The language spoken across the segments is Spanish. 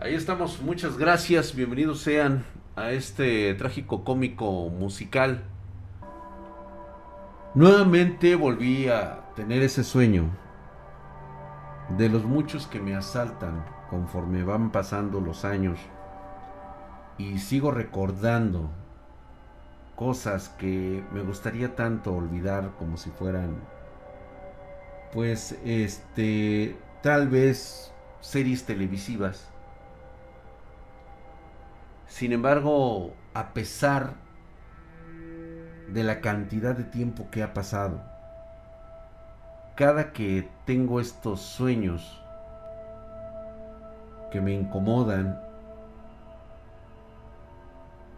Ahí estamos, muchas gracias, bienvenidos sean a este trágico cómico musical. Nuevamente volví a tener ese sueño de los muchos que me asaltan conforme van pasando los años y sigo recordando cosas que me gustaría tanto olvidar como si fueran pues este tal vez series televisivas sin embargo, a pesar de la cantidad de tiempo que ha pasado, cada que tengo estos sueños que me incomodan,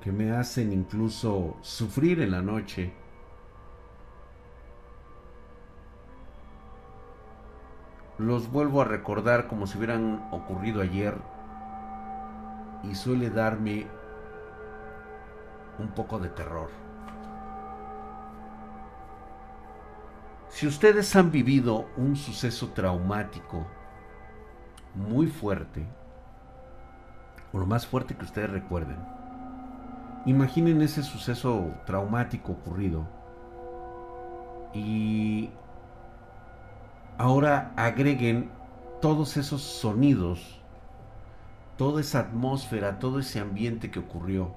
que me hacen incluso sufrir en la noche, los vuelvo a recordar como si hubieran ocurrido ayer y suele darme un poco de terror. Si ustedes han vivido un suceso traumático muy fuerte, o lo más fuerte que ustedes recuerden, imaginen ese suceso traumático ocurrido y ahora agreguen todos esos sonidos toda esa atmósfera, todo ese ambiente que ocurrió,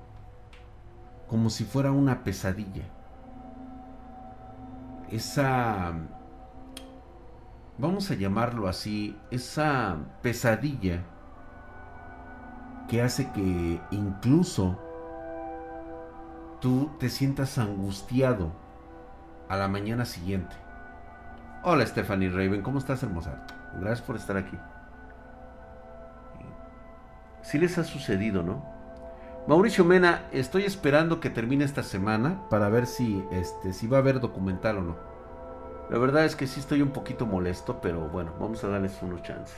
como si fuera una pesadilla. Esa, vamos a llamarlo así, esa pesadilla que hace que incluso tú te sientas angustiado a la mañana siguiente. Hola Stephanie Raven, ¿cómo estás hermosa? Gracias por estar aquí si les ha sucedido, ¿no? Mauricio Mena, estoy esperando que termine esta semana para ver si, este, si va a haber documental o no. La verdad es que sí estoy un poquito molesto, pero bueno, vamos a darles unos chances.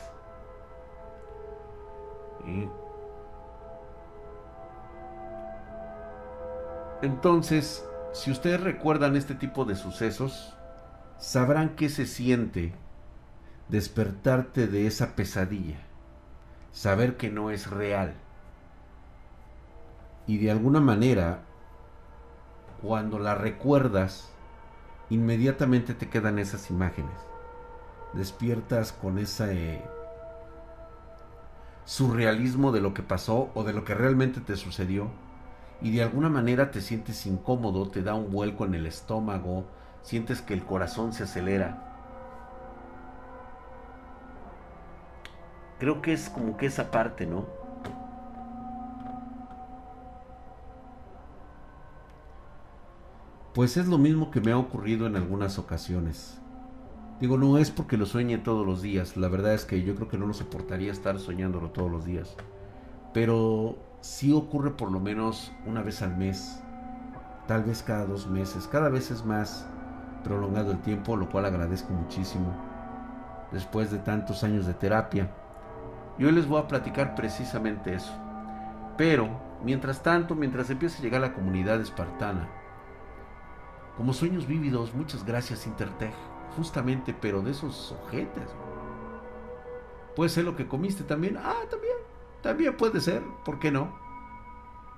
Entonces, si ustedes recuerdan este tipo de sucesos, sabrán qué se siente despertarte de esa pesadilla saber que no es real. Y de alguna manera, cuando la recuerdas, inmediatamente te quedan esas imágenes. Despiertas con ese surrealismo de lo que pasó o de lo que realmente te sucedió y de alguna manera te sientes incómodo, te da un vuelco en el estómago, sientes que el corazón se acelera Creo que es como que esa parte, ¿no? Pues es lo mismo que me ha ocurrido en algunas ocasiones. Digo, no es porque lo sueñe todos los días. La verdad es que yo creo que no lo soportaría estar soñándolo todos los días. Pero sí ocurre por lo menos una vez al mes. Tal vez cada dos meses. Cada vez es más prolongado el tiempo, lo cual agradezco muchísimo. Después de tantos años de terapia. Y hoy les voy a platicar precisamente eso. Pero, mientras tanto, mientras empieza a llegar la comunidad espartana, como sueños vívidos, muchas gracias Intertech, justamente, pero de esos ojetes. Puede ser lo que comiste también. Ah, también, también puede ser, ¿por qué no?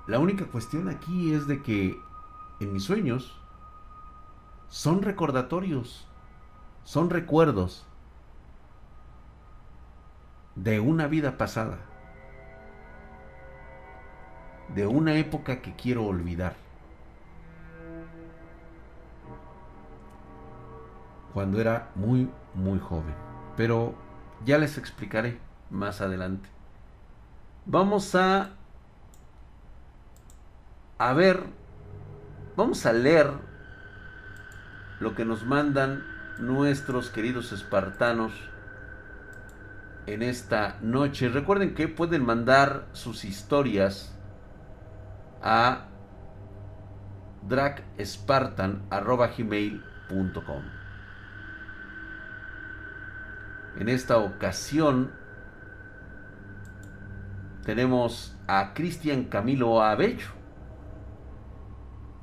La única cuestión aquí es de que en mis sueños son recordatorios, son recuerdos de una vida pasada, de una época que quiero olvidar. Cuando era muy, muy joven. Pero ya les explicaré más adelante. Vamos a a ver, vamos a leer lo que nos mandan nuestros queridos espartanos en esta noche. Recuerden que pueden mandar sus historias a dragspartan.gmail.com En esta ocasión tenemos a Cristian Camilo Abello.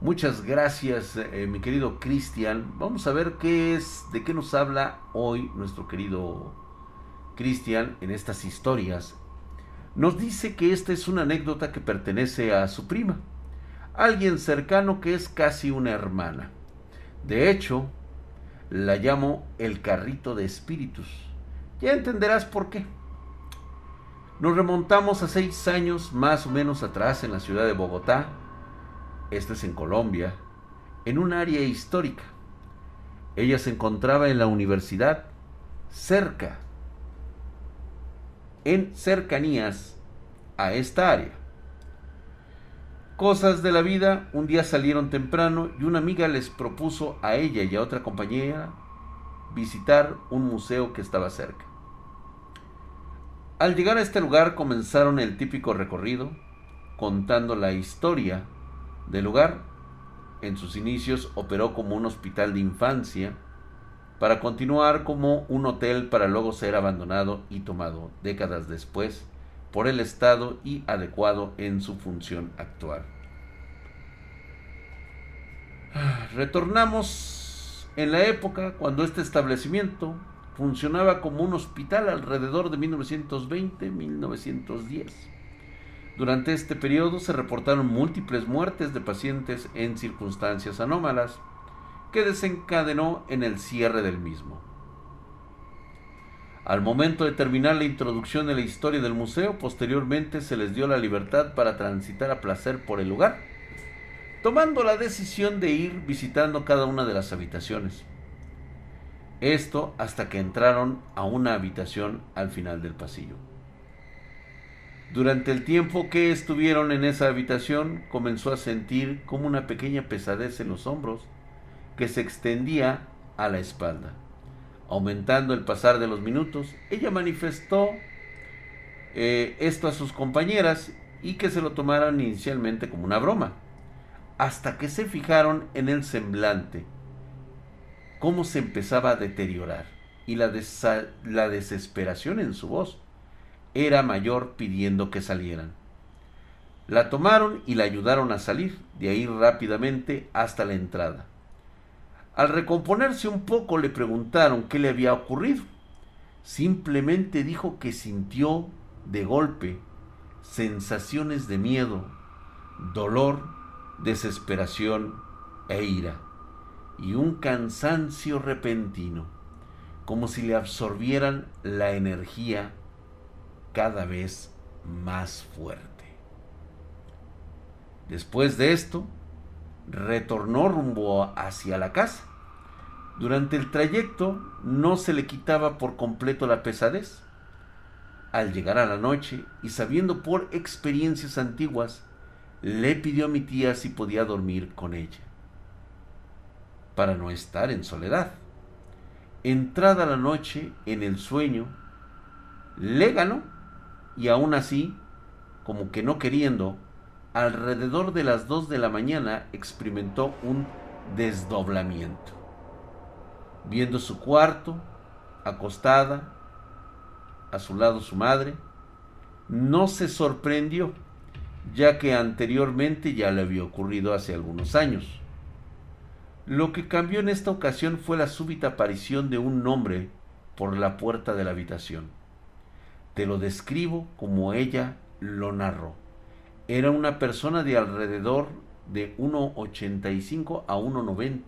Muchas gracias, eh, mi querido Cristian. Vamos a ver qué es, de qué nos habla hoy nuestro querido Cristian en estas historias. nos dice que esta es una anécdota que pertenece a su prima, alguien cercano que es casi una hermana. De hecho, la llamo el carrito de espíritus. Ya entenderás por qué. Nos remontamos a seis años más o menos atrás en la ciudad de Bogotá, esto es en Colombia, en un área histórica. Ella se encontraba en la universidad, cerca, en cercanías a esta área. Cosas de la vida, un día salieron temprano y una amiga les propuso a ella y a otra compañera visitar un museo que estaba cerca. Al llegar a este lugar comenzaron el típico recorrido, contando la historia del lugar. En sus inicios operó como un hospital de infancia, para continuar como un hotel para luego ser abandonado y tomado décadas después por el Estado y adecuado en su función actual. Retornamos en la época cuando este establecimiento funcionaba como un hospital alrededor de 1920-1910. Durante este periodo se reportaron múltiples muertes de pacientes en circunstancias anómalas, que desencadenó en el cierre del mismo. Al momento de terminar la introducción de la historia del museo, posteriormente se les dio la libertad para transitar a placer por el lugar, tomando la decisión de ir visitando cada una de las habitaciones. Esto hasta que entraron a una habitación al final del pasillo. Durante el tiempo que estuvieron en esa habitación, comenzó a sentir como una pequeña pesadez en los hombros que se extendía a la espalda. Aumentando el pasar de los minutos, ella manifestó eh, esto a sus compañeras y que se lo tomaran inicialmente como una broma, hasta que se fijaron en el semblante, cómo se empezaba a deteriorar y la, la desesperación en su voz era mayor pidiendo que salieran. La tomaron y la ayudaron a salir de ahí rápidamente hasta la entrada. Al recomponerse un poco le preguntaron qué le había ocurrido. Simplemente dijo que sintió de golpe sensaciones de miedo, dolor, desesperación e ira, y un cansancio repentino, como si le absorbieran la energía cada vez más fuerte. Después de esto, retornó rumbo hacia la casa. Durante el trayecto no se le quitaba por completo la pesadez. Al llegar a la noche y sabiendo por experiencias antiguas, le pidió a mi tía si podía dormir con ella, para no estar en soledad. Entrada la noche en el sueño, le ganó y aún así, como que no queriendo, alrededor de las 2 de la mañana experimentó un desdoblamiento. Viendo su cuarto, acostada, a su lado su madre, no se sorprendió, ya que anteriormente ya le había ocurrido hace algunos años. Lo que cambió en esta ocasión fue la súbita aparición de un hombre por la puerta de la habitación. Te lo describo como ella lo narró. Era una persona de alrededor de 1,85 a 1,90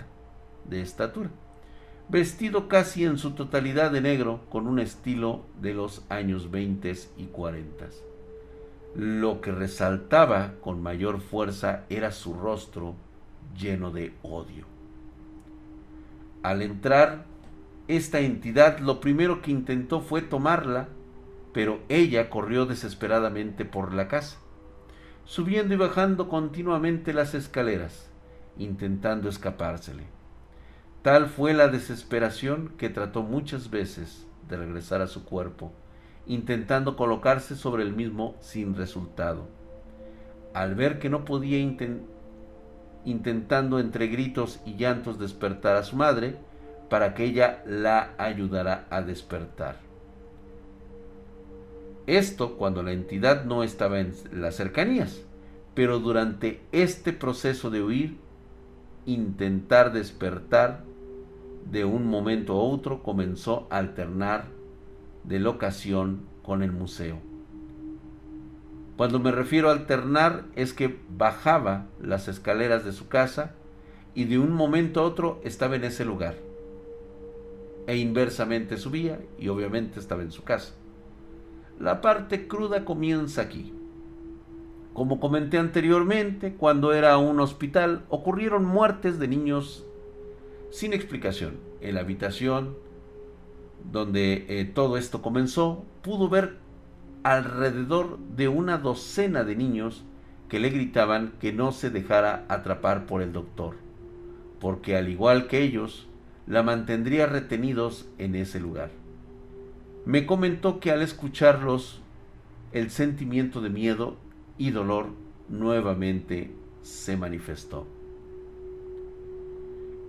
de estatura, vestido casi en su totalidad de negro con un estilo de los años 20 y 40. Lo que resaltaba con mayor fuerza era su rostro lleno de odio. Al entrar, esta entidad lo primero que intentó fue tomarla, pero ella corrió desesperadamente por la casa subiendo y bajando continuamente las escaleras, intentando escapársele. Tal fue la desesperación que trató muchas veces de regresar a su cuerpo, intentando colocarse sobre el mismo sin resultado. Al ver que no podía intentando entre gritos y llantos despertar a su madre, para que ella la ayudara a despertar. Esto cuando la entidad no estaba en las cercanías, pero durante este proceso de huir, intentar despertar de un momento a otro comenzó a alternar de locación con el museo. Cuando me refiero a alternar es que bajaba las escaleras de su casa y de un momento a otro estaba en ese lugar. E inversamente subía y obviamente estaba en su casa. La parte cruda comienza aquí. Como comenté anteriormente, cuando era un hospital ocurrieron muertes de niños sin explicación. En la habitación donde eh, todo esto comenzó, pudo ver alrededor de una docena de niños que le gritaban que no se dejara atrapar por el doctor, porque al igual que ellos, la mantendría retenidos en ese lugar. Me comentó que al escucharlos, el sentimiento de miedo y dolor nuevamente se manifestó.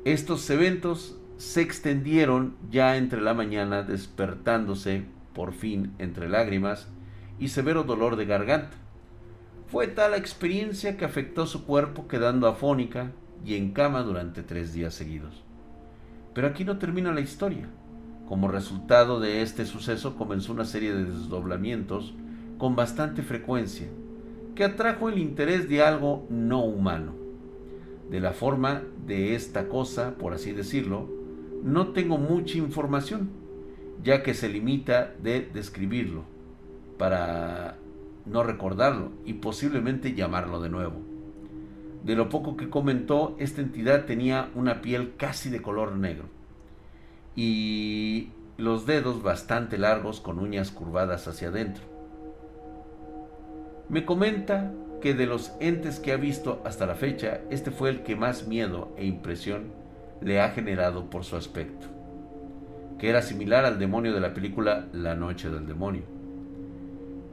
Estos eventos se extendieron ya entre la mañana, despertándose por fin entre lágrimas y severo dolor de garganta. Fue tal la experiencia que afectó su cuerpo quedando afónica y en cama durante tres días seguidos. Pero aquí no termina la historia. Como resultado de este suceso comenzó una serie de desdoblamientos con bastante frecuencia, que atrajo el interés de algo no humano. De la forma de esta cosa, por así decirlo, no tengo mucha información, ya que se limita de describirlo para no recordarlo y posiblemente llamarlo de nuevo. De lo poco que comentó, esta entidad tenía una piel casi de color negro y los dedos bastante largos con uñas curvadas hacia adentro. Me comenta que de los entes que ha visto hasta la fecha, este fue el que más miedo e impresión le ha generado por su aspecto, que era similar al demonio de la película La Noche del Demonio.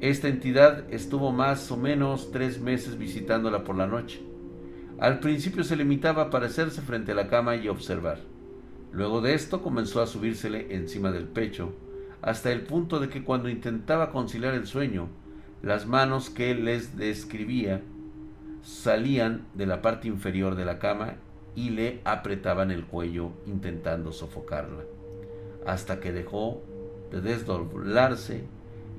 Esta entidad estuvo más o menos tres meses visitándola por la noche. Al principio se limitaba a aparecerse frente a la cama y observar. Luego de esto comenzó a subírsele encima del pecho, hasta el punto de que cuando intentaba conciliar el sueño, las manos que les describía salían de la parte inferior de la cama y le apretaban el cuello intentando sofocarla, hasta que dejó de desdoblarse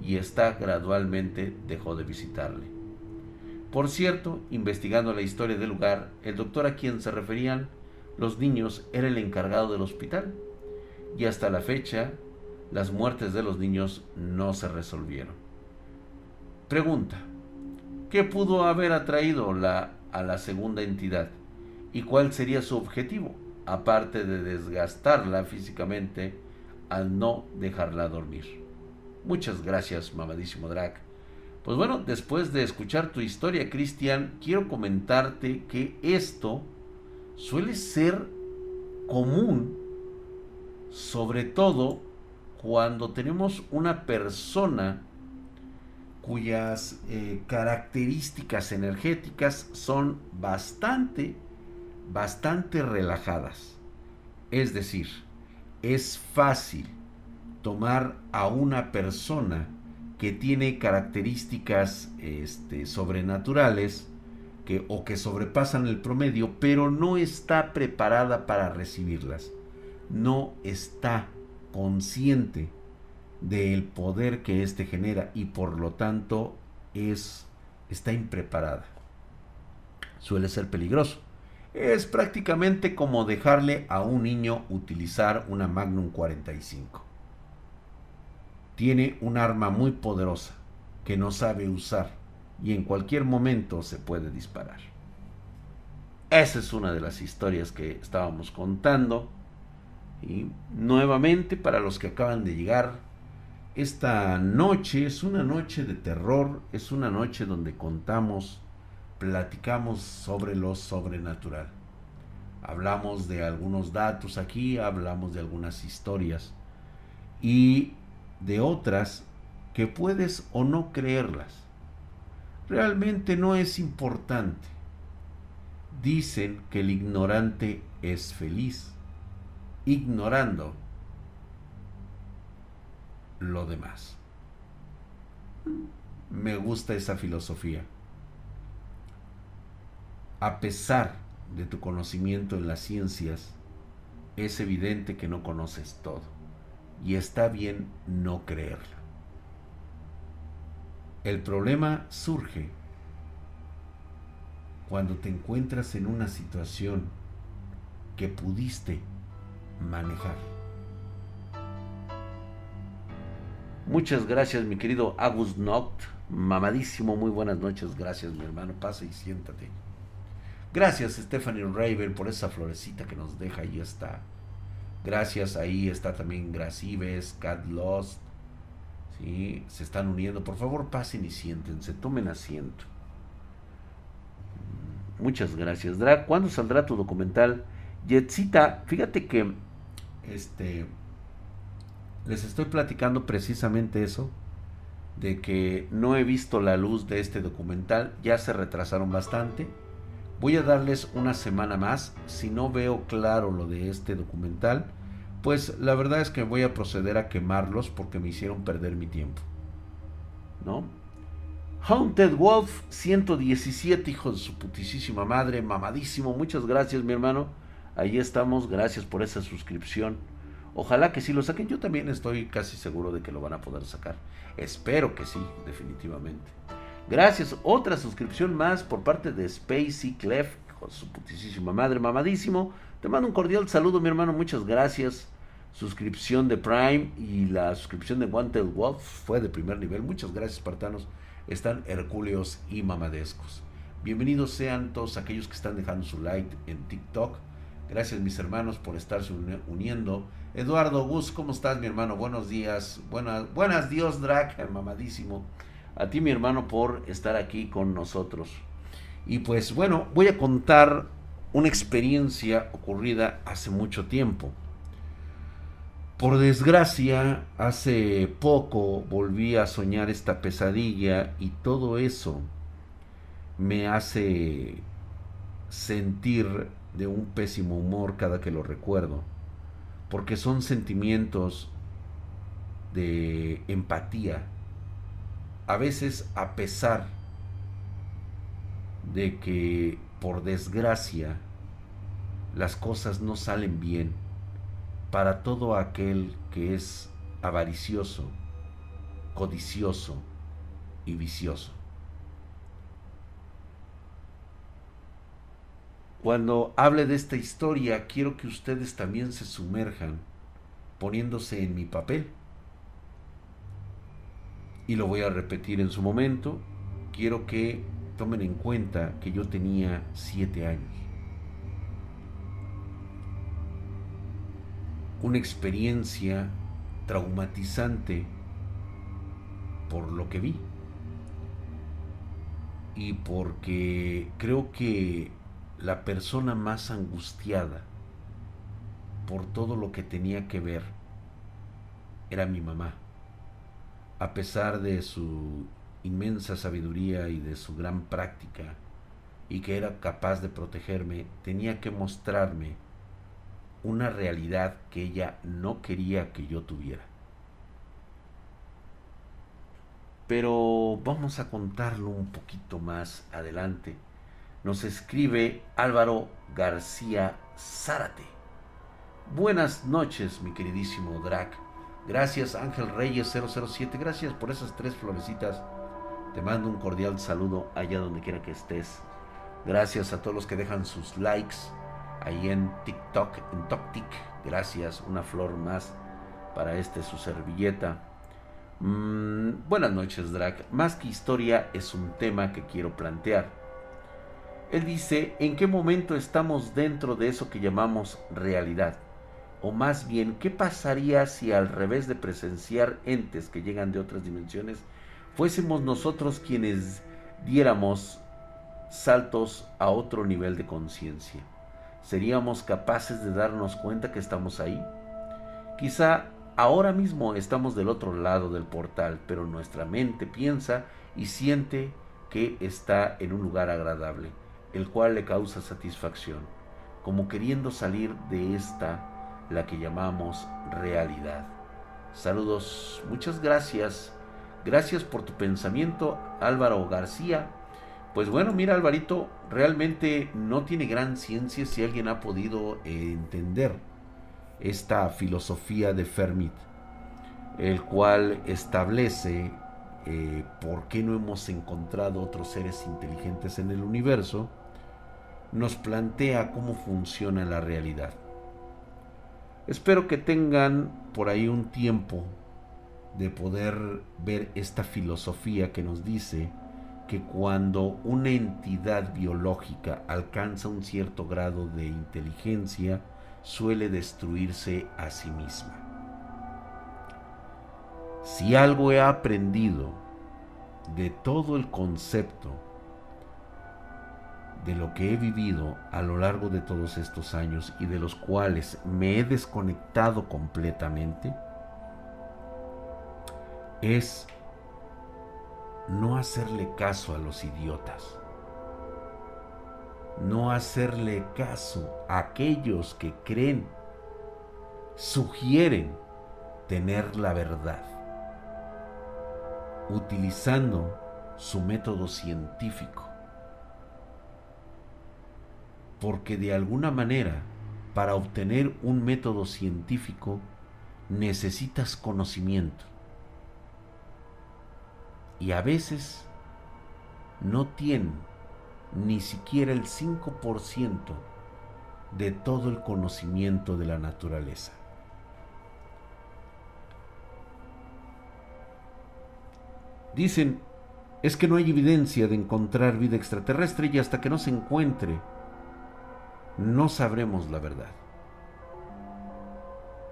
y esta gradualmente dejó de visitarle. Por cierto, investigando la historia del lugar, el doctor a quien se referían los niños era el encargado del hospital y hasta la fecha las muertes de los niños no se resolvieron. Pregunta, ¿qué pudo haber atraído la, a la segunda entidad y cuál sería su objetivo, aparte de desgastarla físicamente al no dejarla dormir? Muchas gracias, mamadísimo Drac. Pues bueno, después de escuchar tu historia, Cristian, quiero comentarte que esto suele ser común, sobre todo cuando tenemos una persona cuyas eh, características energéticas son bastante, bastante relajadas. Es decir, es fácil tomar a una persona que tiene características este, sobrenaturales que, o que sobrepasan el promedio, pero no está preparada para recibirlas. No está consciente del poder que éste genera y por lo tanto es, está impreparada. Suele ser peligroso. Es prácticamente como dejarle a un niño utilizar una Magnum 45 tiene un arma muy poderosa que no sabe usar y en cualquier momento se puede disparar. Esa es una de las historias que estábamos contando. Y nuevamente, para los que acaban de llegar, esta noche es una noche de terror, es una noche donde contamos, platicamos sobre lo sobrenatural. Hablamos de algunos datos aquí, hablamos de algunas historias. Y de otras que puedes o no creerlas. Realmente no es importante. Dicen que el ignorante es feliz, ignorando lo demás. Me gusta esa filosofía. A pesar de tu conocimiento en las ciencias, es evidente que no conoces todo y está bien no creerla. El problema surge cuando te encuentras en una situación que pudiste manejar. Muchas gracias, mi querido Agus Noct. Mamadísimo, muy buenas noches. Gracias, mi hermano. Pasa y siéntate. Gracias, Stephanie Raven, por esa florecita que nos deja. Ahí está. Gracias, ahí está también Gracibes, Cat Lost. ¿sí? Se están uniendo. Por favor, pasen y siéntense. Tomen asiento. Muchas gracias. ¿cuándo saldrá tu documental? Yetzita, fíjate que este les estoy platicando precisamente eso de que no he visto la luz de este documental, ya se retrasaron bastante. Voy a darles una semana más, si no veo claro lo de este documental, pues la verdad es que voy a proceder a quemarlos porque me hicieron perder mi tiempo. ¿No? Haunted Wolf 117, hijo de su putisísima madre, mamadísimo. Muchas gracias, mi hermano. Ahí estamos, gracias por esa suscripción. Ojalá que sí lo saquen. Yo también estoy casi seguro de que lo van a poder sacar. Espero que sí, definitivamente. Gracias. Otra suscripción más por parte de Spacey Clef, con su putísima madre, mamadísimo. Te mando un cordial saludo, mi hermano. Muchas gracias. Suscripción de Prime y la suscripción de Wanted Wolf fue de primer nivel. Muchas gracias, espartanos. Están hercúleos y mamadescos. Bienvenidos sean todos aquellos que están dejando su like en TikTok. Gracias, mis hermanos, por estarse uniendo Eduardo Gus, ¿cómo estás, mi hermano? Buenos días. Buenas, buenas Dios, Drac, mamadísimo. A ti, mi hermano, por estar aquí con nosotros. Y pues bueno, voy a contar una experiencia ocurrida hace mucho tiempo. Por desgracia, hace poco volví a soñar esta pesadilla y todo eso me hace sentir de un pésimo humor cada que lo recuerdo porque son sentimientos de empatía, a veces a pesar de que por desgracia las cosas no salen bien para todo aquel que es avaricioso, codicioso y vicioso. Cuando hable de esta historia, quiero que ustedes también se sumerjan poniéndose en mi papel. Y lo voy a repetir en su momento. Quiero que tomen en cuenta que yo tenía siete años. Una experiencia traumatizante por lo que vi. Y porque creo que la persona más angustiada por todo lo que tenía que ver era mi mamá. A pesar de su inmensa sabiduría y de su gran práctica, y que era capaz de protegerme, tenía que mostrarme una realidad que ella no quería que yo tuviera. Pero vamos a contarlo un poquito más adelante nos escribe Álvaro García Zárate. Buenas noches, mi queridísimo Drac. Gracias, Ángel Reyes 007. Gracias por esas tres florecitas. Te mando un cordial saludo allá donde quiera que estés. Gracias a todos los que dejan sus likes ahí en TikTok, en TokTik. Gracias, una flor más para este su servilleta. Mm, buenas noches, Drac. Más que historia es un tema que quiero plantear. Él dice, ¿en qué momento estamos dentro de eso que llamamos realidad? O más bien, ¿qué pasaría si al revés de presenciar entes que llegan de otras dimensiones, fuésemos nosotros quienes diéramos saltos a otro nivel de conciencia? ¿Seríamos capaces de darnos cuenta que estamos ahí? Quizá ahora mismo estamos del otro lado del portal, pero nuestra mente piensa y siente que está en un lugar agradable el cual le causa satisfacción, como queriendo salir de esta, la que llamamos realidad. Saludos, muchas gracias. Gracias por tu pensamiento, Álvaro García. Pues bueno, mira Alvarito, realmente no tiene gran ciencia si alguien ha podido entender esta filosofía de Fermit, el cual establece eh, por qué no hemos encontrado otros seres inteligentes en el universo, nos plantea cómo funciona la realidad. Espero que tengan por ahí un tiempo de poder ver esta filosofía que nos dice que cuando una entidad biológica alcanza un cierto grado de inteligencia, suele destruirse a sí misma. Si algo he aprendido de todo el concepto de lo que he vivido a lo largo de todos estos años y de los cuales me he desconectado completamente, es no hacerle caso a los idiotas, no hacerle caso a aquellos que creen, sugieren tener la verdad, utilizando su método científico. Porque de alguna manera, para obtener un método científico, necesitas conocimiento y a veces no tienen ni siquiera el 5% de todo el conocimiento de la naturaleza. Dicen, es que no hay evidencia de encontrar vida extraterrestre y hasta que no se encuentre, no sabremos la verdad.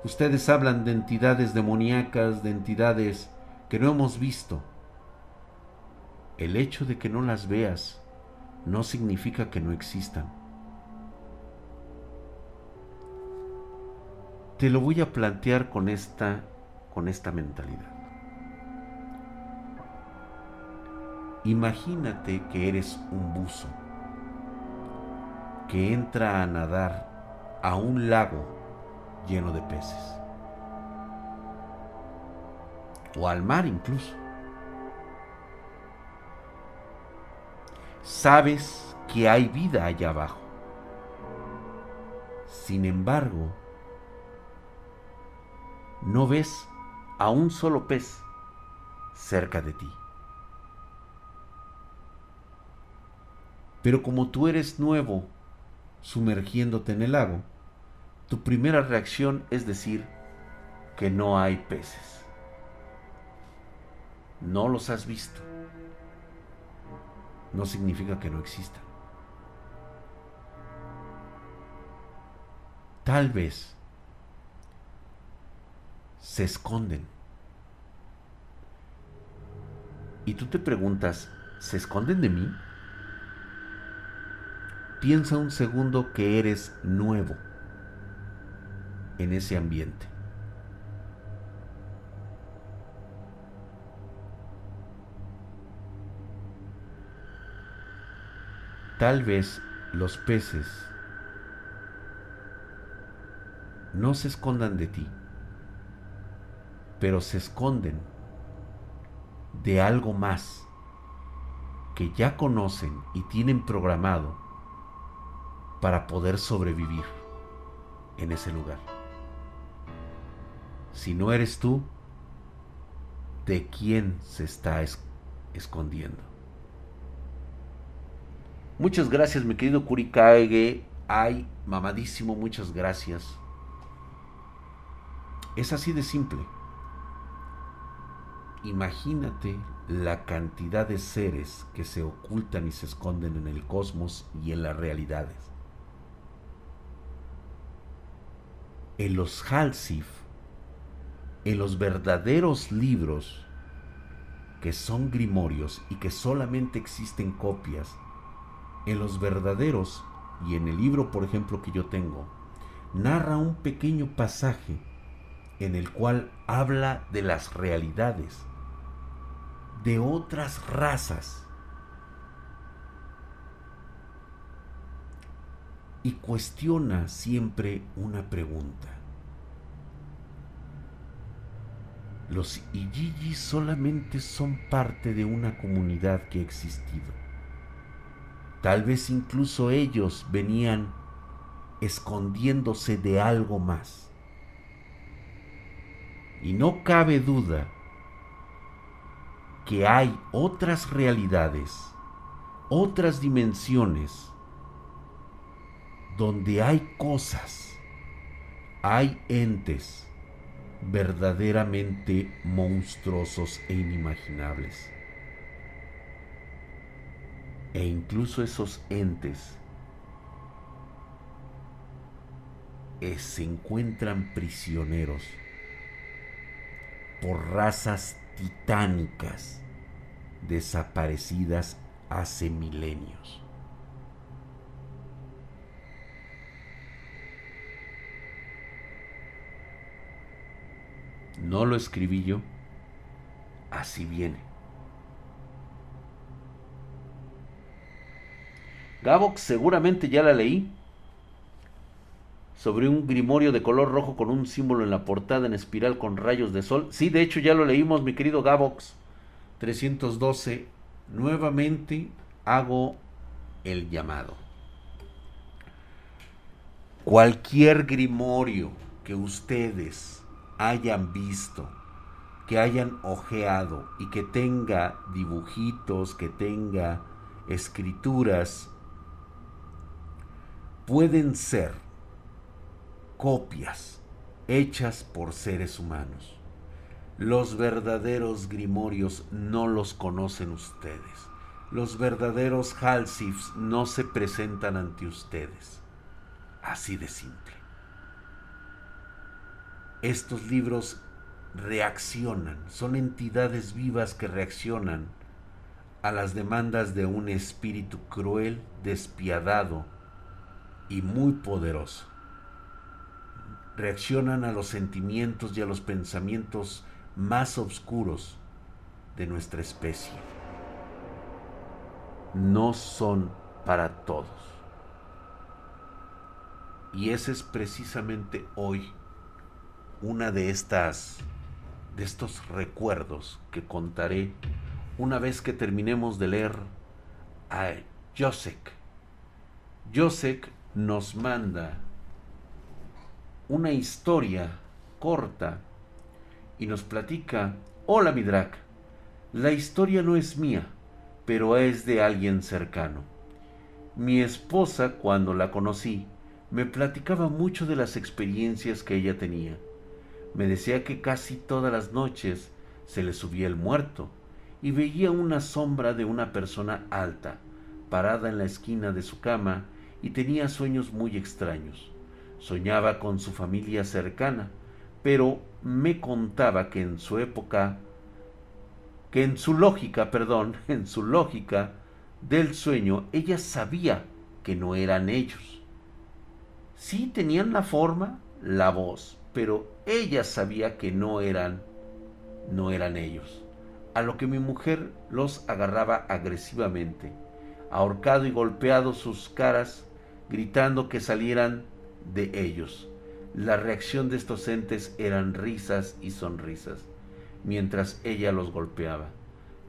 Ustedes hablan de entidades demoníacas, de entidades que no hemos visto, el hecho de que no las veas no significa que no existan. Te lo voy a plantear con esta con esta mentalidad. Imagínate que eres un buzo que entra a nadar a un lago lleno de peces. O al mar incluso. sabes que hay vida allá abajo. Sin embargo, no ves a un solo pez cerca de ti. Pero como tú eres nuevo sumergiéndote en el lago, tu primera reacción es decir que no hay peces. No los has visto no significa que no existan. Tal vez se esconden. Y tú te preguntas, ¿se esconden de mí? Piensa un segundo que eres nuevo en ese ambiente. Tal vez los peces no se escondan de ti, pero se esconden de algo más que ya conocen y tienen programado para poder sobrevivir en ese lugar. Si no eres tú, ¿de quién se está escondiendo? Muchas gracias, mi querido Kurikaege. Ay, mamadísimo, muchas gracias. Es así de simple. Imagínate la cantidad de seres que se ocultan y se esconden en el cosmos y en las realidades. En los Halsif, en los verdaderos libros que son grimorios y que solamente existen copias en los verdaderos y en el libro, por ejemplo, que yo tengo, narra un pequeño pasaje en el cual habla de las realidades de otras razas y cuestiona siempre una pregunta. Los Ijiji solamente son parte de una comunidad que ha existido Tal vez incluso ellos venían escondiéndose de algo más. Y no cabe duda que hay otras realidades, otras dimensiones, donde hay cosas, hay entes verdaderamente monstruosos e inimaginables. E incluso esos entes eh, se encuentran prisioneros por razas titánicas desaparecidas hace milenios. No lo escribí yo, así viene. Gavox seguramente ya la leí. Sobre un grimorio de color rojo con un símbolo en la portada en espiral con rayos de sol. Sí, de hecho ya lo leímos, mi querido Gavox. 312. Nuevamente hago el llamado. Cualquier grimorio que ustedes hayan visto, que hayan ojeado y que tenga dibujitos, que tenga escrituras pueden ser copias hechas por seres humanos. Los verdaderos grimorios no los conocen ustedes. Los verdaderos halsifs no se presentan ante ustedes. Así de simple. Estos libros reaccionan, son entidades vivas que reaccionan a las demandas de un espíritu cruel, despiadado, y muy poderoso. Reaccionan a los sentimientos y a los pensamientos más oscuros de nuestra especie. No son para todos. Y ese es precisamente hoy una de estas de estos recuerdos que contaré una vez que terminemos de leer a Josek. Josek nos manda una historia corta y nos platica, hola Midrak, la historia no es mía, pero es de alguien cercano. Mi esposa, cuando la conocí, me platicaba mucho de las experiencias que ella tenía. Me decía que casi todas las noches se le subía el muerto y veía una sombra de una persona alta, parada en la esquina de su cama y tenía sueños muy extraños. Soñaba con su familia cercana, pero me contaba que en su época, que en su lógica, perdón, en su lógica del sueño, ella sabía que no eran ellos. Sí tenían la forma, la voz, pero ella sabía que no eran no eran ellos. A lo que mi mujer los agarraba agresivamente, ahorcado y golpeado sus caras gritando que salieran de ellos. La reacción de estos entes eran risas y sonrisas, mientras ella los golpeaba.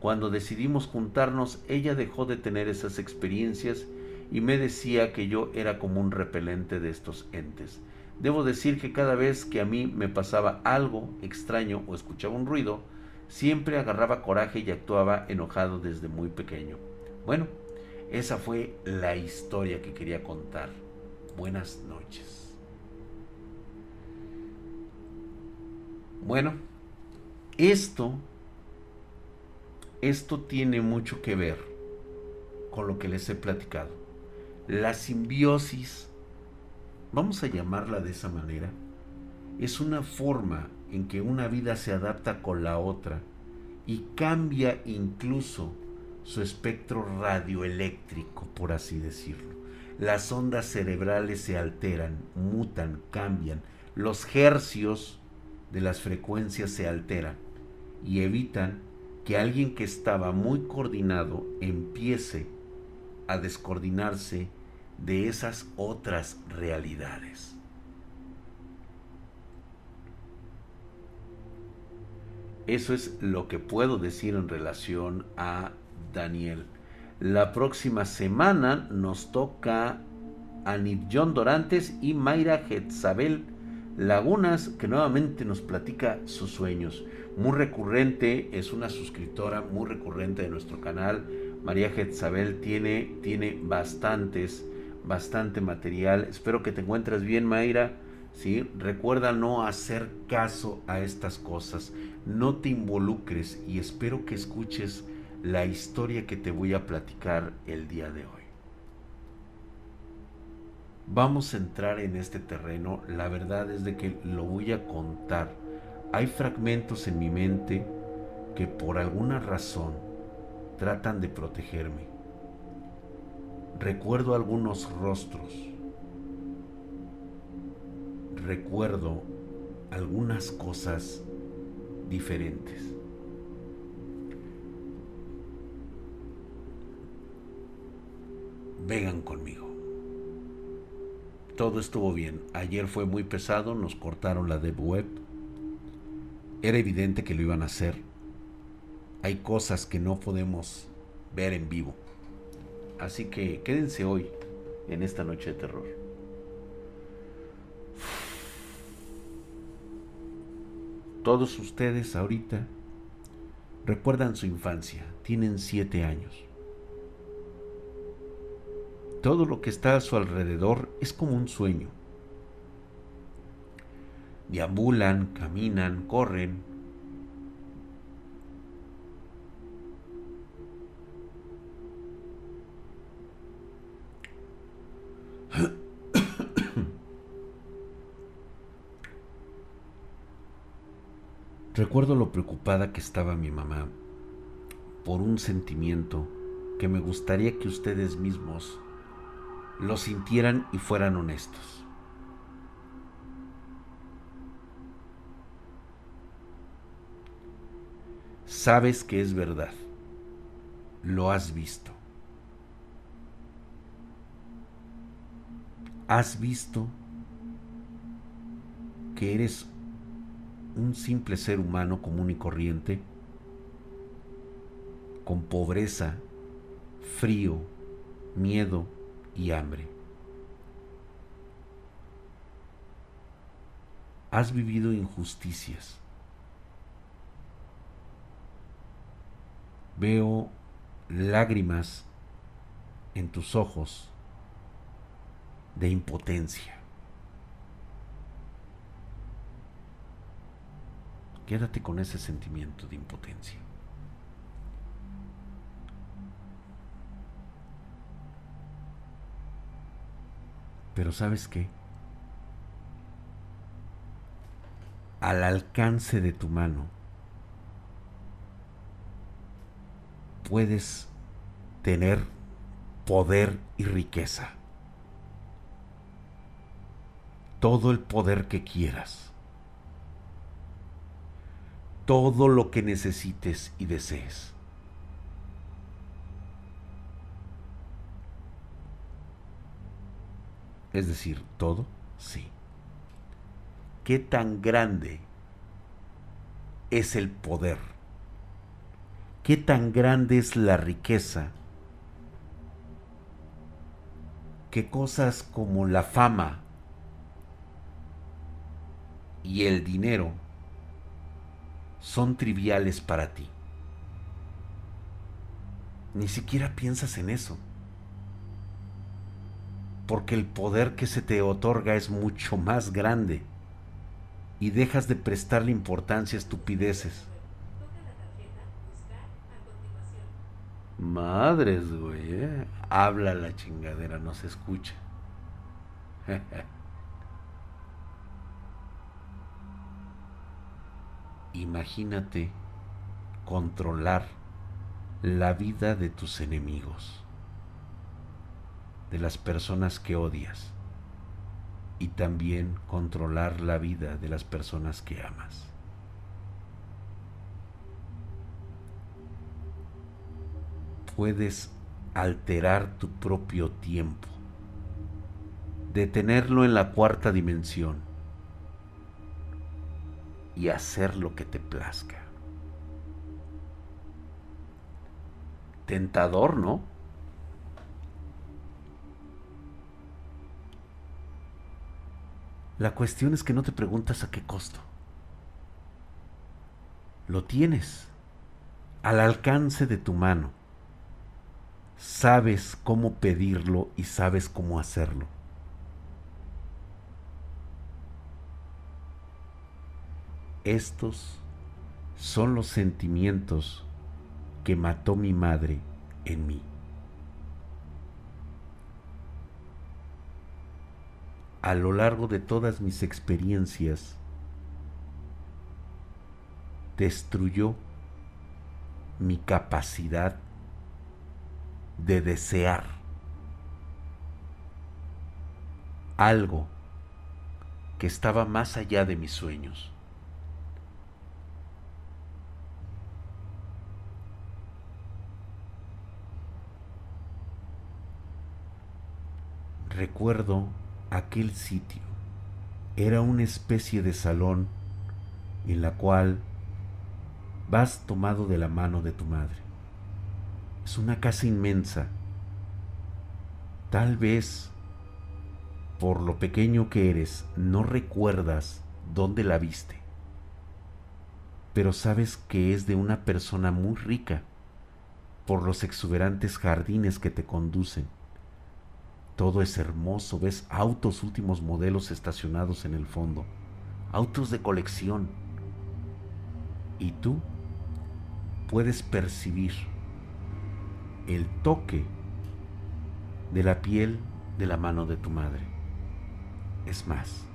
Cuando decidimos juntarnos, ella dejó de tener esas experiencias y me decía que yo era como un repelente de estos entes. Debo decir que cada vez que a mí me pasaba algo extraño o escuchaba un ruido, siempre agarraba coraje y actuaba enojado desde muy pequeño. Bueno, esa fue la historia que quería contar. Buenas noches. Bueno, esto, esto tiene mucho que ver con lo que les he platicado. La simbiosis, vamos a llamarla de esa manera, es una forma en que una vida se adapta con la otra y cambia incluso su espectro radioeléctrico, por así decirlo. Las ondas cerebrales se alteran, mutan, cambian, los hercios de las frecuencias se alteran y evitan que alguien que estaba muy coordinado empiece a descoordinarse de esas otras realidades. Eso es lo que puedo decir en relación a Daniel. La próxima semana nos toca a John Dorantes y Mayra Getzabel Lagunas, que nuevamente nos platica sus sueños. muy recurrente, es una suscriptora muy recurrente de nuestro canal. María Getzabel tiene, tiene bastantes, bastante material. Espero que te encuentres bien, Mayra. ¿sí? Recuerda no hacer caso a estas cosas. No te involucres y espero que escuches la historia que te voy a platicar el día de hoy. Vamos a entrar en este terreno. La verdad es de que lo voy a contar. Hay fragmentos en mi mente que por alguna razón tratan de protegerme. Recuerdo algunos rostros. Recuerdo algunas cosas diferentes. Vengan conmigo. Todo estuvo bien. Ayer fue muy pesado, nos cortaron la dev web. Era evidente que lo iban a hacer. Hay cosas que no podemos ver en vivo. Así que quédense hoy en esta noche de terror. Todos ustedes ahorita recuerdan su infancia, tienen siete años. Todo lo que está a su alrededor es como un sueño. Deambulan, caminan, corren. Recuerdo lo preocupada que estaba mi mamá por un sentimiento que me gustaría que ustedes mismos lo sintieran y fueran honestos. Sabes que es verdad. Lo has visto. Has visto que eres un simple ser humano común y corriente, con pobreza, frío, miedo, y hambre. Has vivido injusticias. Veo lágrimas en tus ojos de impotencia. Quédate con ese sentimiento de impotencia. Pero sabes qué? Al alcance de tu mano puedes tener poder y riqueza. Todo el poder que quieras. Todo lo que necesites y desees. Es decir, todo, sí. ¿Qué tan grande es el poder? ¿Qué tan grande es la riqueza? ¿Qué cosas como la fama y el dinero son triviales para ti? Ni siquiera piensas en eso porque el poder que se te otorga es mucho más grande y dejas de prestarle importancia a estupideces. Madres, güey, ¿eh? habla la chingadera, no se escucha. Imagínate controlar la vida de tus enemigos de las personas que odias y también controlar la vida de las personas que amas. Puedes alterar tu propio tiempo, detenerlo en la cuarta dimensión y hacer lo que te plazca. Tentador, ¿no? La cuestión es que no te preguntas a qué costo. lo tienes al alcance de tu mano. Sabes cómo pedirlo y sabes cómo hacerlo. Estos son los sentimientos que mató mi madre en mí. A lo largo de todas mis experiencias, destruyó mi capacidad de desear algo que estaba más allá de mis sueños. Recuerdo aquel sitio. Era una especie de salón en la cual vas tomado de la mano de tu madre. Es una casa inmensa. Tal vez, por lo pequeño que eres, no recuerdas dónde la viste, pero sabes que es de una persona muy rica por los exuberantes jardines que te conducen. Todo es hermoso, ves autos últimos modelos estacionados en el fondo, autos de colección. Y tú puedes percibir el toque de la piel de la mano de tu madre. Es más,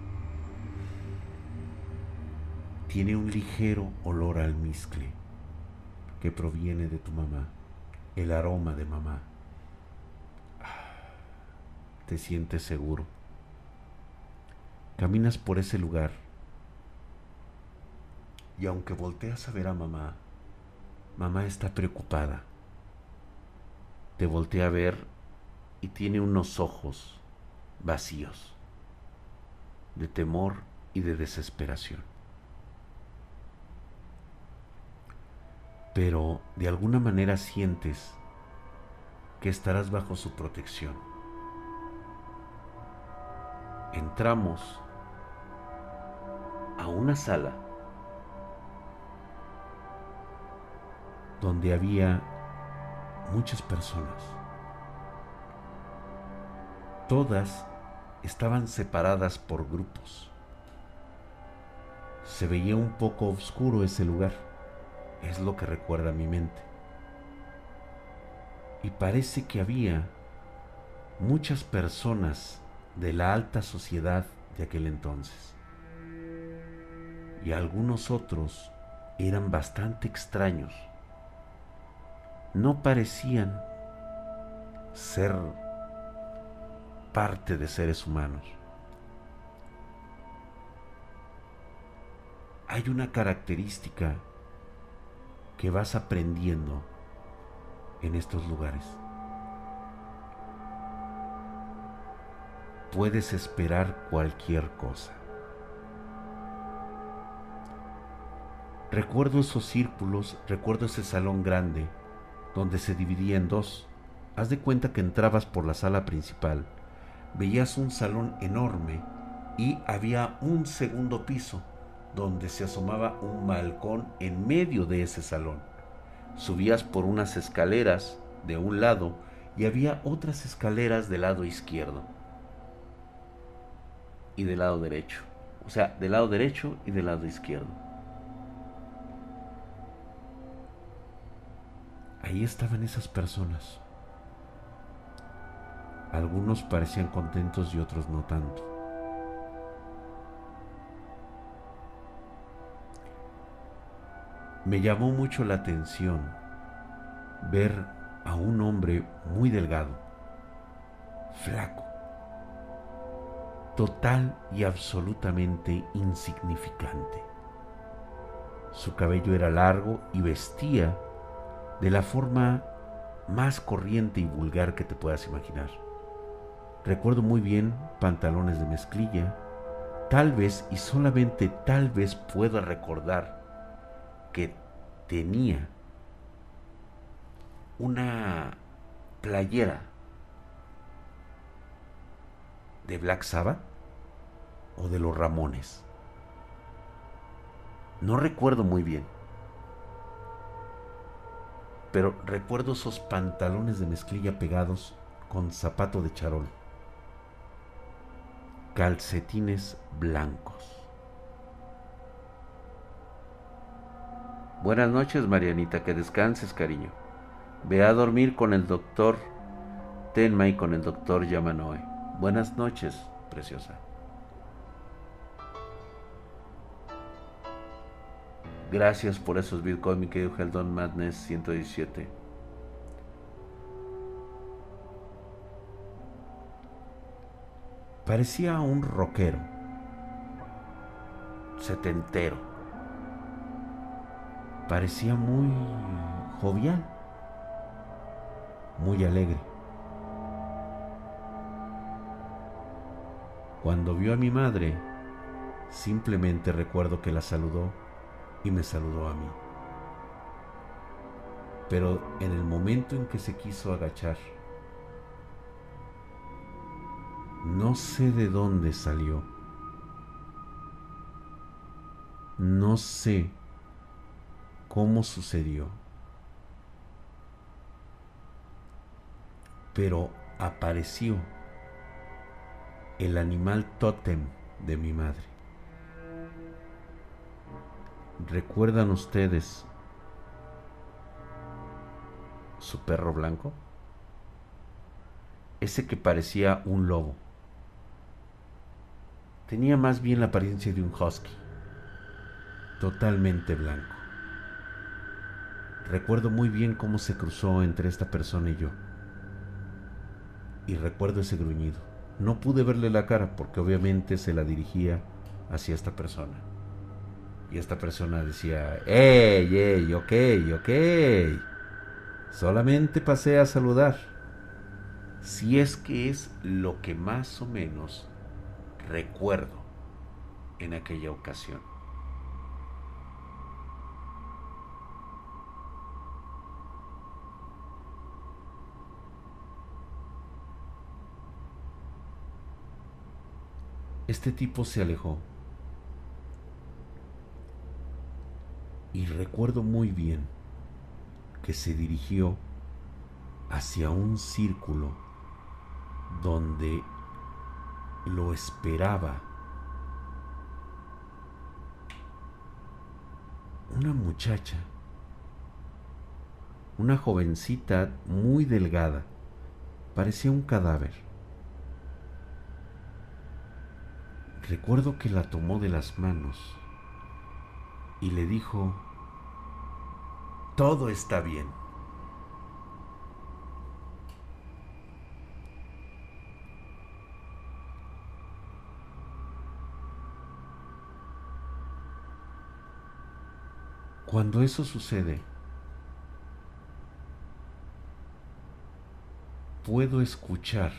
tiene un ligero olor al almizcle que proviene de tu mamá, el aroma de mamá. Te sientes seguro. Caminas por ese lugar y aunque volteas a ver a mamá, Mamá está preocupada. Te voltea a ver y tiene unos ojos vacíos de temor y de desesperación. Pero de alguna manera sientes que estarás bajo su protección. Entramos a una sala donde había muchas personas. Todas estaban separadas por grupos. Se veía un poco oscuro ese lugar, es lo que recuerda mi mente. Y parece que había muchas personas de la alta sociedad de aquel entonces. Y algunos otros eran bastante extraños no parecían ser parte de seres humanos. Hay una característica que vas aprendiendo en estos lugares. Puedes esperar cualquier cosa. Recuerdo esos círculos, recuerdo ese salón grande donde se dividía en dos. Haz de cuenta que entrabas por la sala principal, veías un salón enorme y había un segundo piso donde se asomaba un balcón en medio de ese salón. Subías por unas escaleras de un lado y había otras escaleras del lado izquierdo y del lado derecho. O sea, del lado derecho y del lado izquierdo. Ahí estaban esas personas. Algunos parecían contentos y otros no tanto. Me llamó mucho la atención ver a un hombre muy delgado, flaco, total y absolutamente insignificante. Su cabello era largo y vestía de la forma más corriente y vulgar que te puedas imaginar. Recuerdo muy bien pantalones de mezclilla, tal vez y solamente tal vez pueda recordar que tenía una playera de Black Sabbath o de los Ramones. No recuerdo muy bien pero recuerdo esos pantalones de mezclilla pegados con zapato de charol, calcetines blancos. Buenas noches, Marianita, que descanses, cariño. Ve a dormir con el doctor Tenma y con el doctor Yamanoe. Buenas noches, preciosa. Gracias por esos Bitcoin, mi querido Heldon Madness 117. Parecía un rockero, setentero. Parecía muy jovial, muy alegre. Cuando vio a mi madre, simplemente recuerdo que la saludó y me saludó a mí. Pero en el momento en que se quiso agachar, no sé de dónde salió. No sé cómo sucedió. Pero apareció el animal tótem de mi madre. ¿Recuerdan ustedes su perro blanco? Ese que parecía un lobo. Tenía más bien la apariencia de un husky, totalmente blanco. Recuerdo muy bien cómo se cruzó entre esta persona y yo. Y recuerdo ese gruñido. No pude verle la cara porque obviamente se la dirigía hacia esta persona. Y esta persona decía, ¡Ey, ey, ok, ok! Solamente pasé a saludar. Si es que es lo que más o menos recuerdo en aquella ocasión. Este tipo se alejó. Y recuerdo muy bien que se dirigió hacia un círculo donde lo esperaba una muchacha, una jovencita muy delgada, parecía un cadáver. Recuerdo que la tomó de las manos y le dijo, todo está bien. Cuando eso sucede, puedo escuchar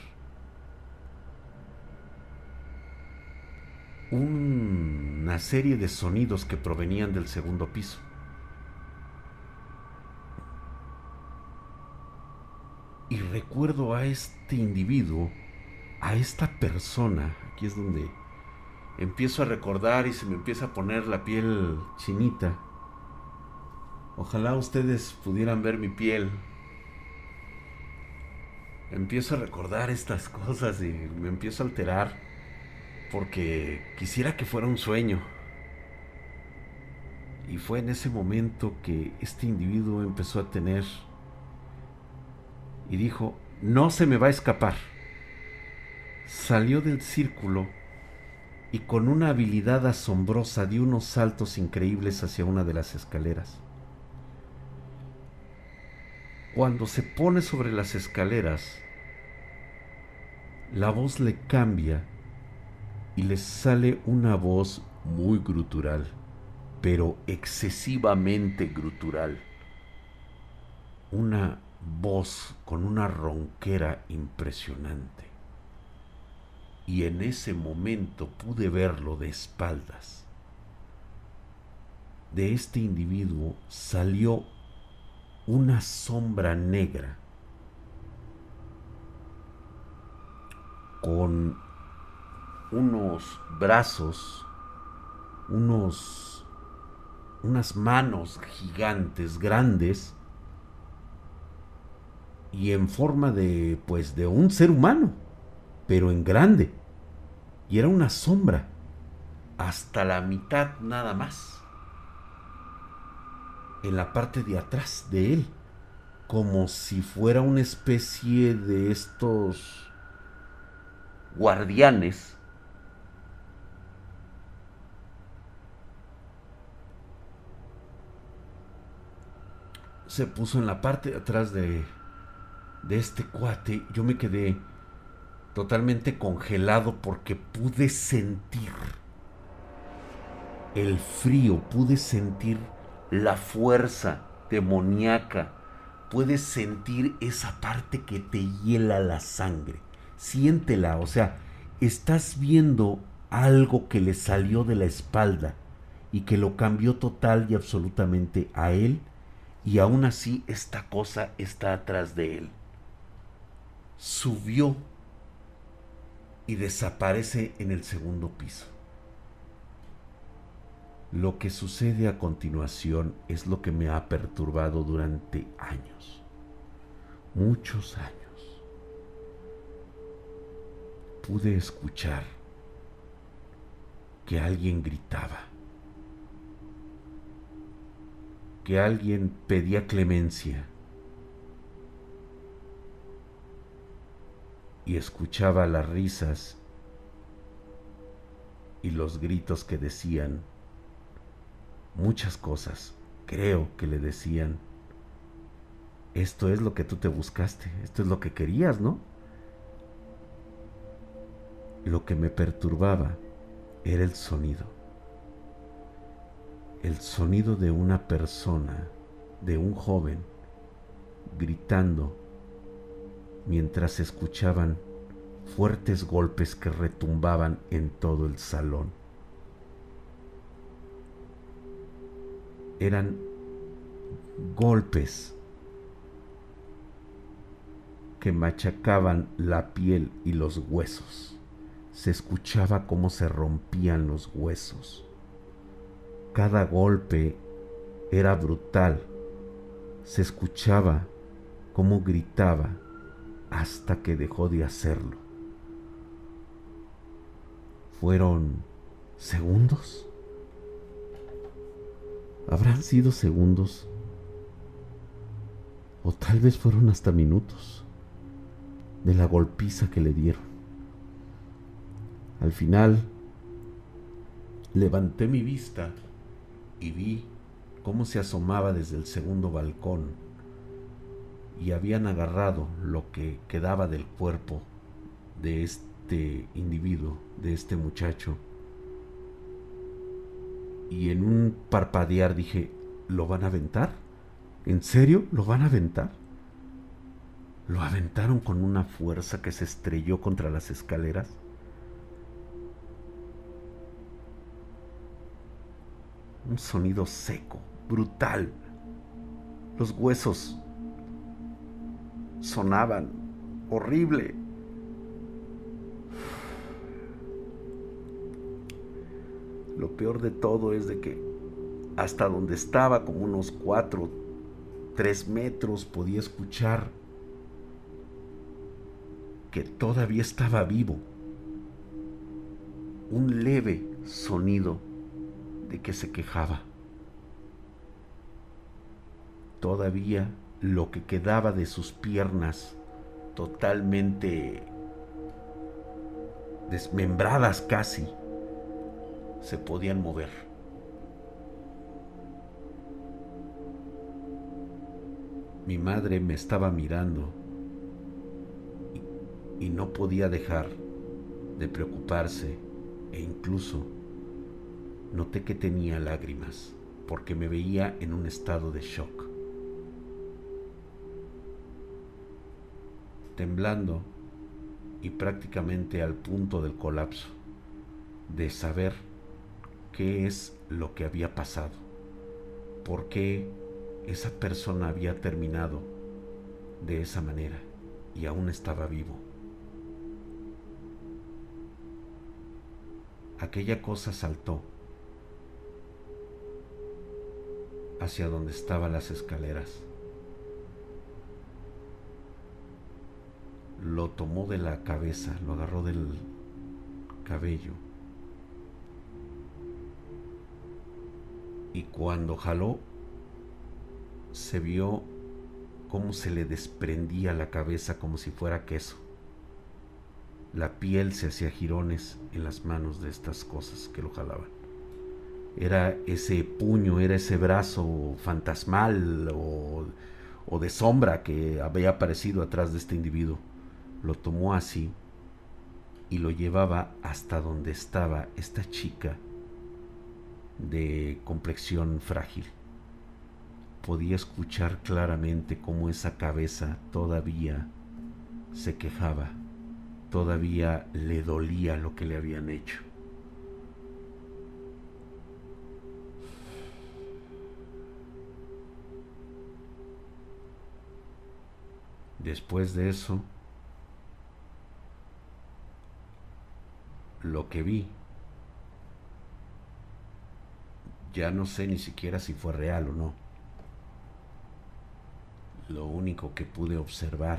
una serie de sonidos que provenían del segundo piso. Y recuerdo a este individuo, a esta persona, aquí es donde empiezo a recordar y se me empieza a poner la piel chinita. Ojalá ustedes pudieran ver mi piel. Empiezo a recordar estas cosas y me empiezo a alterar porque quisiera que fuera un sueño. Y fue en ese momento que este individuo empezó a tener y dijo, no se me va a escapar. Salió del círculo y con una habilidad asombrosa dio unos saltos increíbles hacia una de las escaleras. Cuando se pone sobre las escaleras, la voz le cambia y les sale una voz muy grutural, pero excesivamente grutural. Una voz con una ronquera impresionante. Y en ese momento pude verlo de espaldas. De este individuo salió una sombra negra con unos brazos, unos, unas manos gigantes, grandes, y en forma de, pues, de un ser humano, pero en grande. Y era una sombra, hasta la mitad nada más, en la parte de atrás de él, como si fuera una especie de estos guardianes se puso en la parte de atrás de, de este cuate. Yo me quedé totalmente congelado porque pude sentir el frío, pude sentir la fuerza demoníaca, puedes sentir esa parte que te hiela la sangre. Siéntela, o sea, estás viendo algo que le salió de la espalda y que lo cambió total y absolutamente a él y aún así esta cosa está atrás de él. Subió y desaparece en el segundo piso. Lo que sucede a continuación es lo que me ha perturbado durante años, muchos años. Pude escuchar que alguien gritaba que alguien pedía clemencia y escuchaba las risas y los gritos que decían muchas cosas. Creo que le decían, esto es lo que tú te buscaste, esto es lo que querías, ¿no? Lo que me perturbaba era el sonido el sonido de una persona, de un joven, gritando mientras escuchaban fuertes golpes que retumbaban en todo el salón. Eran golpes que machacaban la piel y los huesos. Se escuchaba cómo se rompían los huesos. Cada golpe era brutal. Se escuchaba cómo gritaba hasta que dejó de hacerlo. ¿Fueron segundos? ¿Habrán sido segundos? O tal vez fueron hasta minutos de la golpiza que le dieron. Al final, levanté mi vista y vi cómo se asomaba desde el segundo balcón y habían agarrado lo que quedaba del cuerpo de este individuo, de este muchacho. Y en un parpadear dije, ¿lo van a aventar? ¿En serio? ¿Lo van a aventar? Lo aventaron con una fuerza que se estrelló contra las escaleras un sonido seco, brutal. Los huesos sonaban horrible. Lo peor de todo es de que hasta donde estaba, como unos cuatro, tres metros, podía escuchar que todavía estaba vivo. Un leve sonido de que se quejaba. Todavía lo que quedaba de sus piernas totalmente desmembradas casi se podían mover. Mi madre me estaba mirando y, y no podía dejar de preocuparse e incluso noté que tenía lágrimas porque me veía en un estado de shock. Temblando y prácticamente al punto del colapso, de saber qué es lo que había pasado, por qué esa persona había terminado de esa manera y aún estaba vivo. Aquella cosa saltó hacia donde estaban las escaleras. lo tomó de la cabeza, lo agarró del cabello. Y cuando jaló, se vio cómo se le desprendía la cabeza como si fuera queso. La piel se hacía jirones en las manos de estas cosas que lo jalaban. Era ese puño, era ese brazo fantasmal o, de sombra que había aparecido atrás de este individuo. Lo tomó así y lo llevaba hasta donde estaba esta chica de complexión frágil. Podía escuchar claramente cómo esa cabeza todavía se quejaba, todavía le dolía lo que le habían hecho. Después de eso, lo que vi, ya no sé ni siquiera si fue real o no. Lo único que pude observar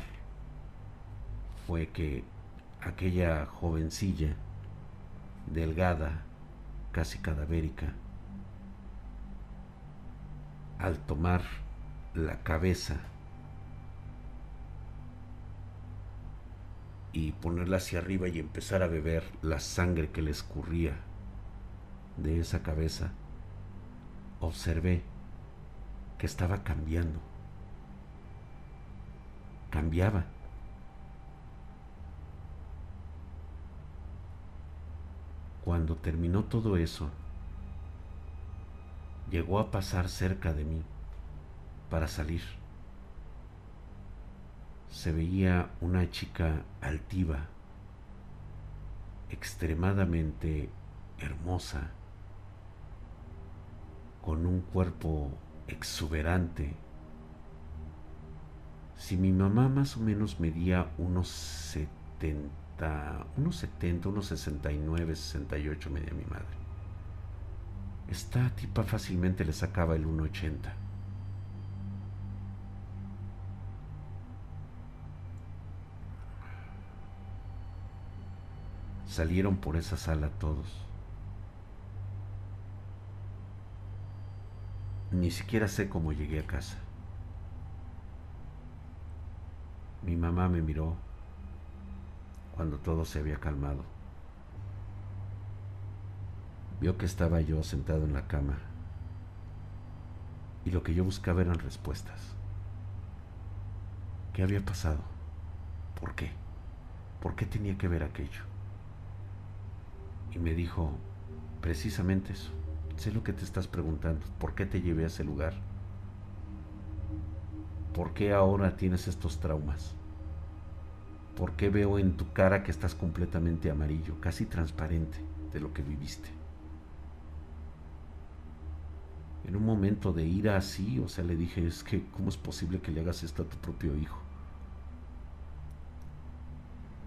fue que aquella jovencilla, delgada, casi cadavérica, al tomar la cabeza y ponerla hacia arriba y empezar a beber la sangre que le escurría de esa cabeza, observé que estaba cambiando. Cambiaba. Cuando terminó todo eso, llegó a pasar cerca de mí para salir se veía una chica altiva, extremadamente hermosa, con un cuerpo exuberante. Si mi mamá más o menos medía unos 70, unos 70, unos 69, 68 medía mi madre. Esta tipa fácilmente le sacaba el 1,80. Salieron por esa sala todos. Ni siquiera sé cómo llegué a casa. Mi mamá me miró cuando todo se había calmado. Vio que estaba yo sentado en la cama y lo que yo buscaba eran respuestas. ¿Qué había pasado? ¿Por qué? ¿Por qué tenía que ver aquello? Y me dijo precisamente eso. Sé lo que te estás preguntando. ¿Por qué te llevé a ese lugar? ¿Por qué ahora tienes estos traumas? ¿Por qué veo en tu cara que estás completamente amarillo, casi transparente de lo que viviste? En un momento de ira así, o sea, le dije, es que, ¿cómo es posible que le hagas esto a tu propio hijo?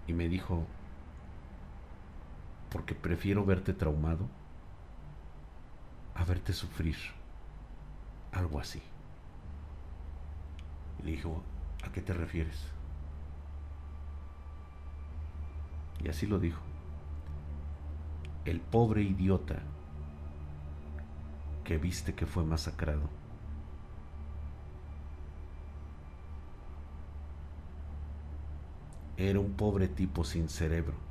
Y me dijo, porque prefiero verte traumado a verte sufrir. Algo así. Le dijo, ¿a qué te refieres? Y así lo dijo. El pobre idiota que viste que fue masacrado. Era un pobre tipo sin cerebro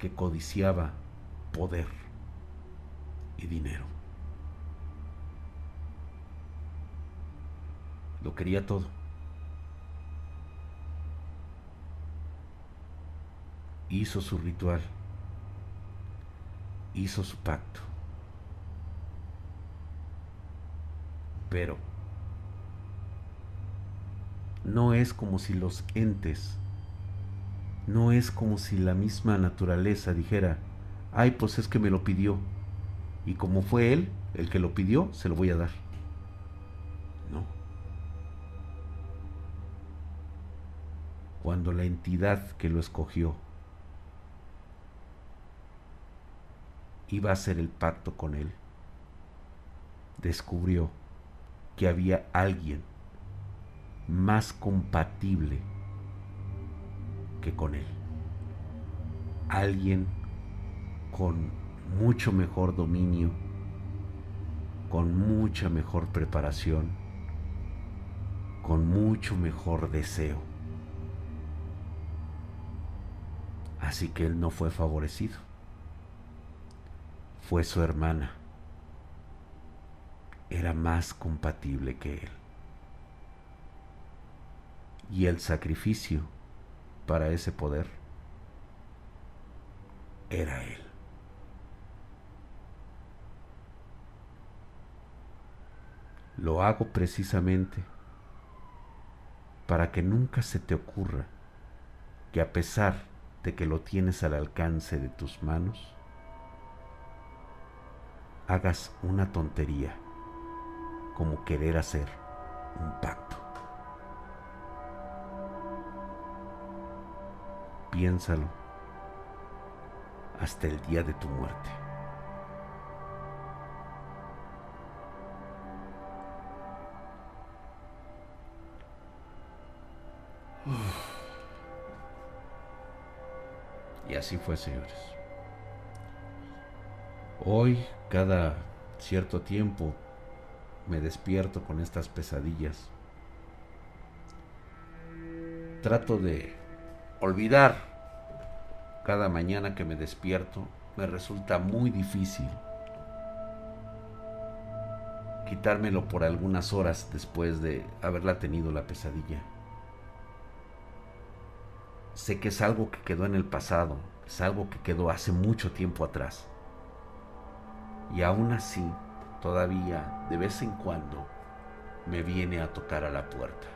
que codiciaba poder y dinero. Lo quería todo. Hizo su ritual. Hizo su pacto. Pero no es como si los entes no es como si la misma naturaleza dijera, ay, pues es que me lo pidió. Y como fue él el que lo pidió, se lo voy a dar. No. Cuando la entidad que lo escogió iba a hacer el pacto con él, descubrió que había alguien más compatible que con él. Alguien con mucho mejor dominio, con mucha mejor preparación, con mucho mejor deseo. Así que él no fue favorecido. Fue su hermana. Era más compatible que él. Y el sacrificio para ese poder era él. Lo hago precisamente para que nunca se te ocurra que a pesar de que lo tienes al alcance de tus manos, hagas una tontería como querer hacer un pacto. Piénsalo hasta el día de tu muerte. Y así fue, señores. Hoy, cada cierto tiempo, me despierto con estas pesadillas. Trato de olvidar cada mañana que me despierto. Me resulta muy difícil quitármelo por algunas horas después de haberla tenido la pesadilla. Sé que es algo que quedó en el pasado, es algo que quedó hace mucho tiempo atrás. Y aún así, todavía, de vez en cuando, me viene a tocar a la puerta.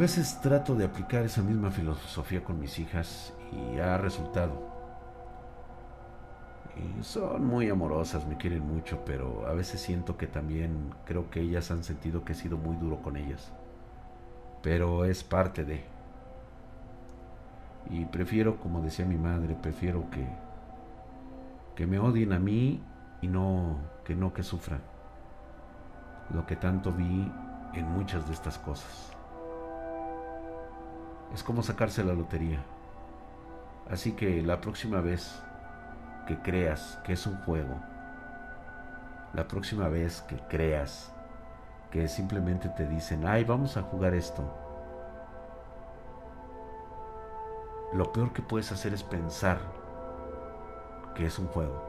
Veces trato de aplicar esa misma filosofía con mis hijas y ha resultado. Y son muy amorosas, me quieren mucho, pero a veces siento que también creo que ellas han sentido que he sido muy duro con ellas. Pero es parte de. Y prefiero, como decía mi madre, prefiero que que me odien a mí y no que no que sufran. Lo que tanto vi en muchas de estas cosas. Es como sacarse la lotería. Así que la próxima vez que creas que es un juego, la próxima vez que creas que simplemente te dicen, ay, vamos a jugar esto, lo peor que puedes hacer es pensar que es un juego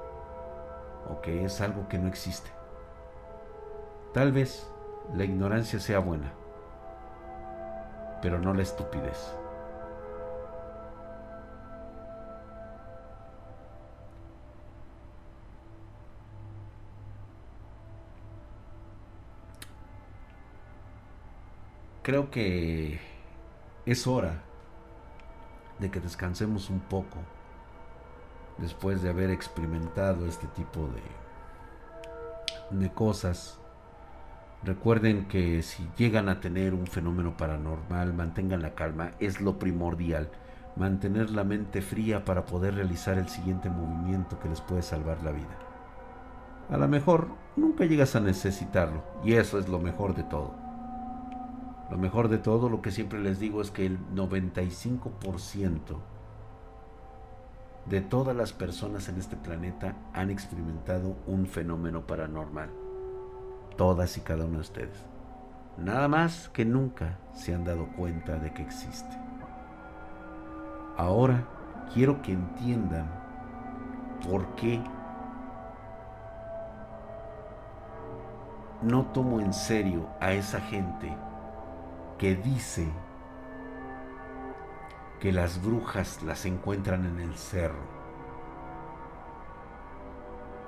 o que es algo que no existe. Tal vez la ignorancia sea buena, pero no la estupidez. creo que es hora de que descansemos un poco después de haber experimentado este tipo de, de cosas. Recuerden que si llegan a tener un fenómeno paranormal, mantengan la calma, es lo primordial. Mantener la mente fría para poder realizar el siguiente movimiento que les puede salvar la vida. A lo mejor nunca llegas a necesitarlo, y eso es lo mejor de todo. Lo mejor de todo, lo que siempre les digo es que el 95% de todas las personas en este planeta han experimentado un fenómeno paranormal. Todas y cada una de ustedes. Nada más que nunca se han dado cuenta de que existe. Ahora quiero que entiendan por qué no tomo en serio a esa gente que dice que las brujas las encuentran en el cerro.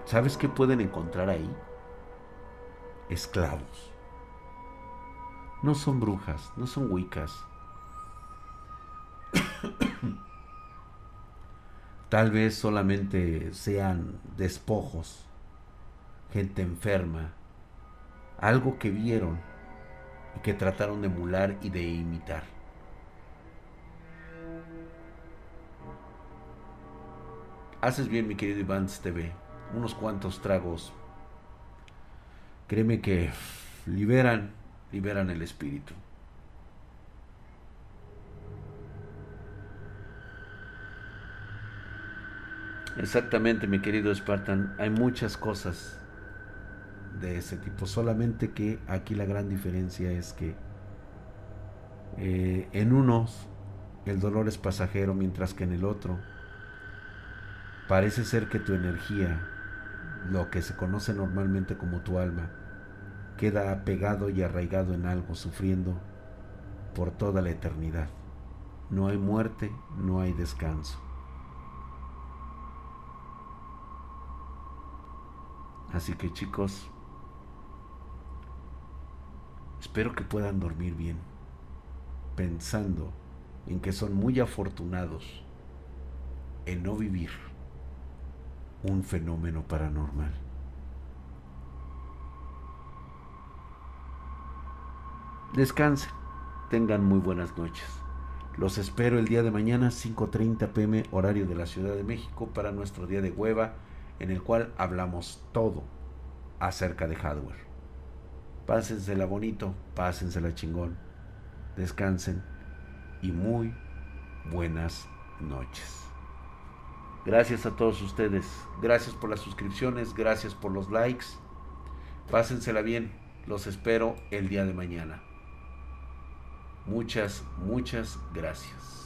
¿Sabes qué pueden encontrar ahí? Esclavos. No son brujas, no son wicas. Tal vez solamente sean despojos, gente enferma, algo que vieron y que trataron de emular y de imitar. Haces bien, mi querido Iván TV. Unos cuantos tragos. Créeme que liberan, liberan el espíritu. Exactamente, mi querido Spartan. Hay muchas cosas de ese tipo. Solamente que aquí la gran diferencia es que eh, en unos el dolor es pasajero, mientras que en el otro parece ser que tu energía, lo que se conoce normalmente como tu alma, queda apegado y arraigado en algo, sufriendo por toda la eternidad. No hay muerte, no hay descanso. Así que chicos, espero que puedan dormir bien, pensando en que son muy afortunados en no vivir un fenómeno paranormal. Descansen, tengan muy buenas noches. Los espero el día de mañana 5.30 pm horario de la Ciudad de México para nuestro día de hueva en el cual hablamos todo acerca de hardware. Pásensela bonito, pásensela chingón, descansen y muy buenas noches. Gracias a todos ustedes, gracias por las suscripciones, gracias por los likes. Pásensela bien, los espero el día de mañana. Muchas, muchas gracias.